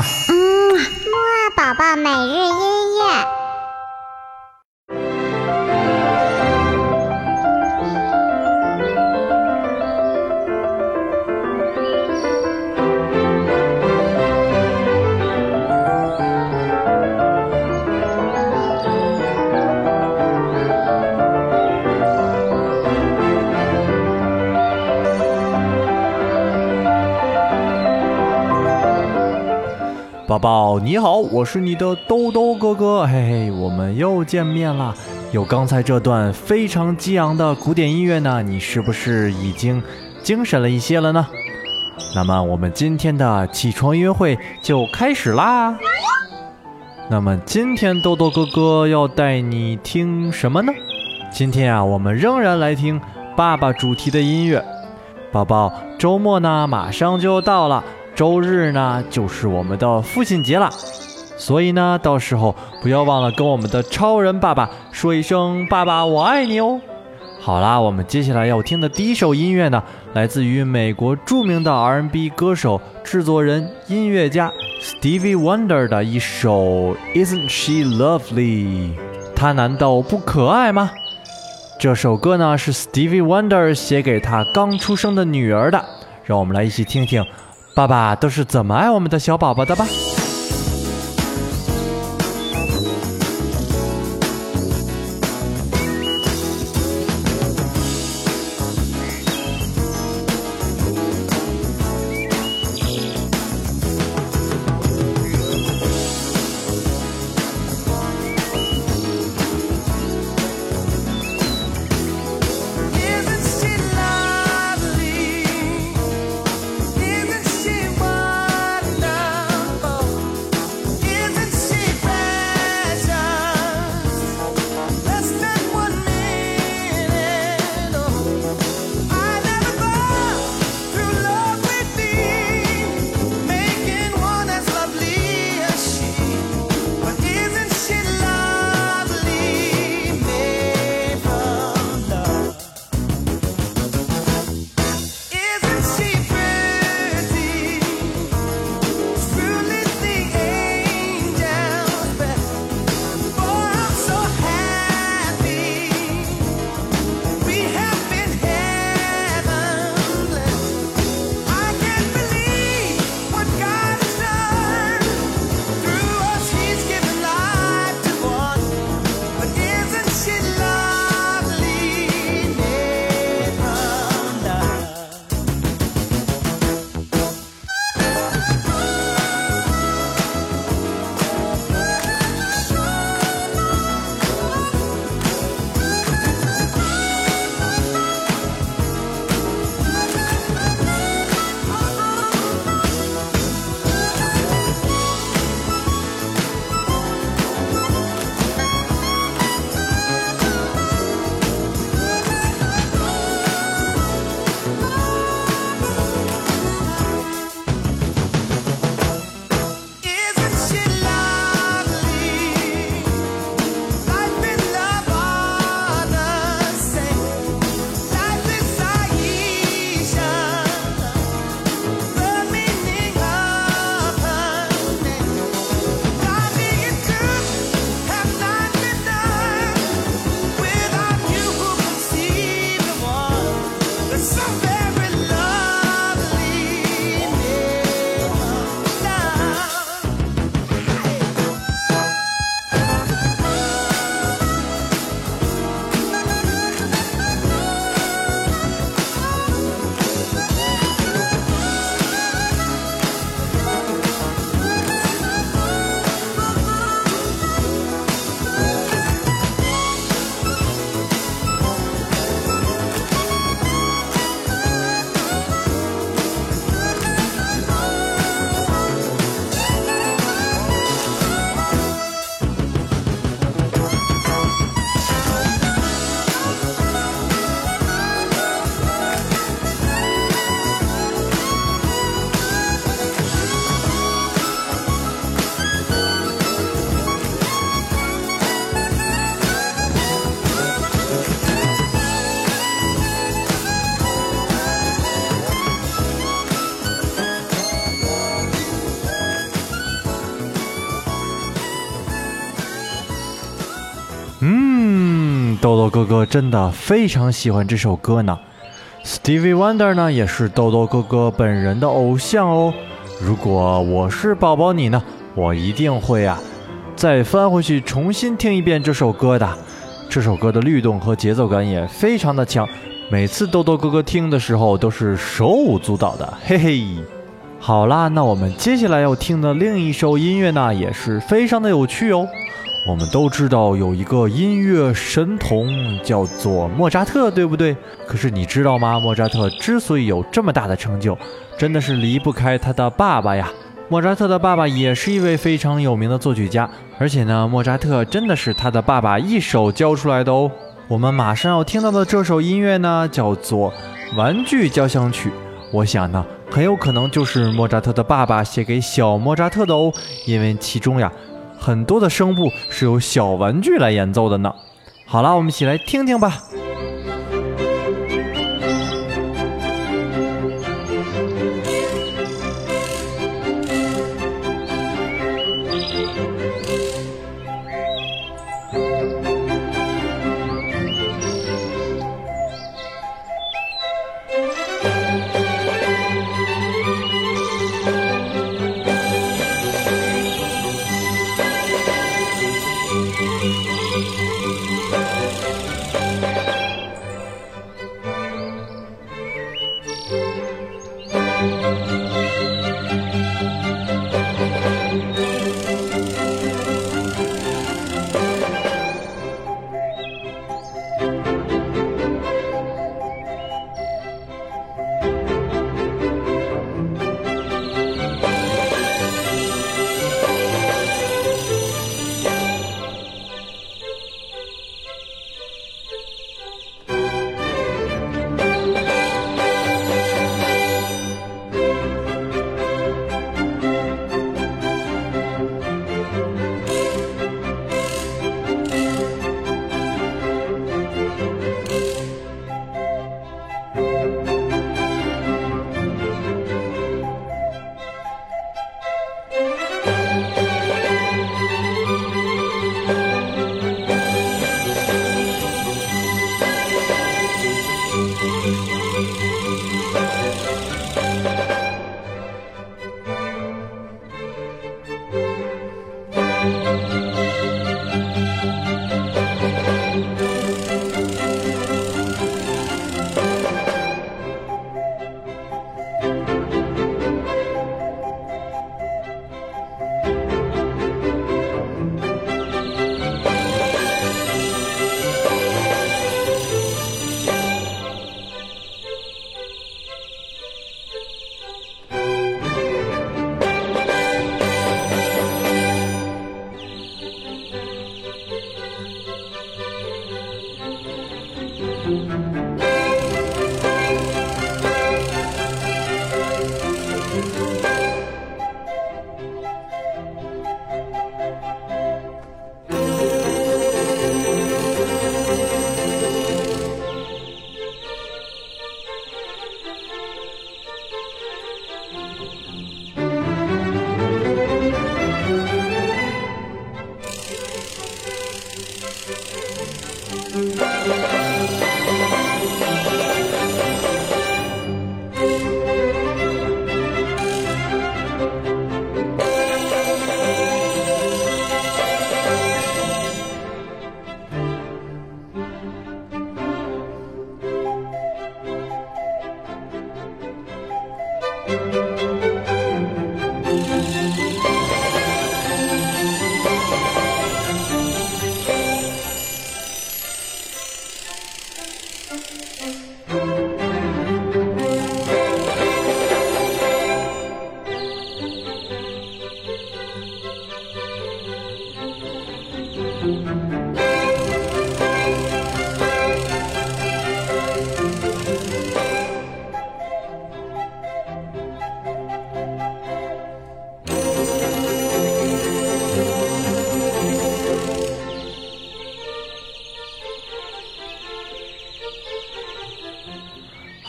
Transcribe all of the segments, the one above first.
嗯，木宝宝每日音乐。宝宝你好，我是你的兜兜哥哥，嘿嘿，我们又见面啦。有刚才这段非常激昂的古典音乐呢，你是不是已经精神了一些了呢？那么我们今天的起床音乐会就开始啦。那么今天豆豆哥哥要带你听什么呢？今天啊，我们仍然来听爸爸主题的音乐。宝宝，周末呢马上就到了。周日呢，就是我们的父亲节了，所以呢，到时候不要忘了跟我们的超人爸爸说一声“爸爸，我爱你”哦。好啦，我们接下来要听的第一首音乐呢，来自于美国著名的 R&B 歌手、制作人、音乐家 Stevie Wonder 的一首《Isn't She Lovely》，她难道不可爱吗？这首歌呢，是 Stevie Wonder 写给他刚出生的女儿的，让我们来一起听听。爸爸都是怎么爱我们的小宝宝的吧？豆豆哥哥真的非常喜欢这首歌呢。Stevie Wonder 呢，也是豆豆哥哥本人的偶像哦。如果我是宝宝你呢，我一定会啊，再翻回去重新听一遍这首歌的。这首歌的律动和节奏感也非常的强，每次豆豆哥哥听的时候都是手舞足蹈的，嘿嘿。好啦，那我们接下来要听的另一首音乐呢，也是非常的有趣哦。我们都知道有一个音乐神童叫做莫扎特，对不对？可是你知道吗？莫扎特之所以有这么大的成就，真的是离不开他的爸爸呀。莫扎特的爸爸也是一位非常有名的作曲家，而且呢，莫扎特真的是他的爸爸一手教出来的哦。我们马上要听到的这首音乐呢，叫做《玩具交响曲》。我想呢。很有可能就是莫扎特的爸爸写给小莫扎特的哦，因为其中呀很多的声部是由小玩具来演奏的呢。好了，我们一起来听听吧。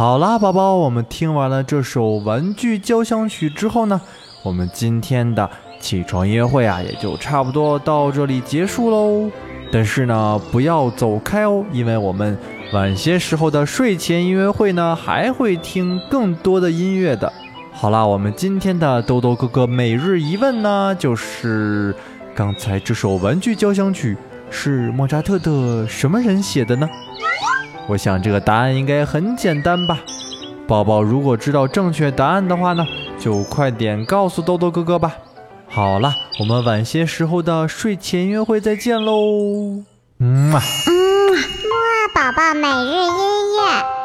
好啦，宝宝，我们听完了这首《玩具交响曲》之后呢，我们今天的起床音乐会啊，也就差不多到这里结束喽。但是呢，不要走开哦，因为我们晚些时候的睡前音乐会呢，还会听更多的音乐的。好啦，我们今天的豆豆哥哥每日一问呢，就是刚才这首《玩具交响曲》是莫扎特的什么人写的呢？我想这个答案应该很简单吧。宝宝如果知道正确答案的话呢，就快点告诉豆豆哥哥吧。好了，我们晚些时候的睡前约会再见喽。嗯啊。嗯，木宝宝每日音乐。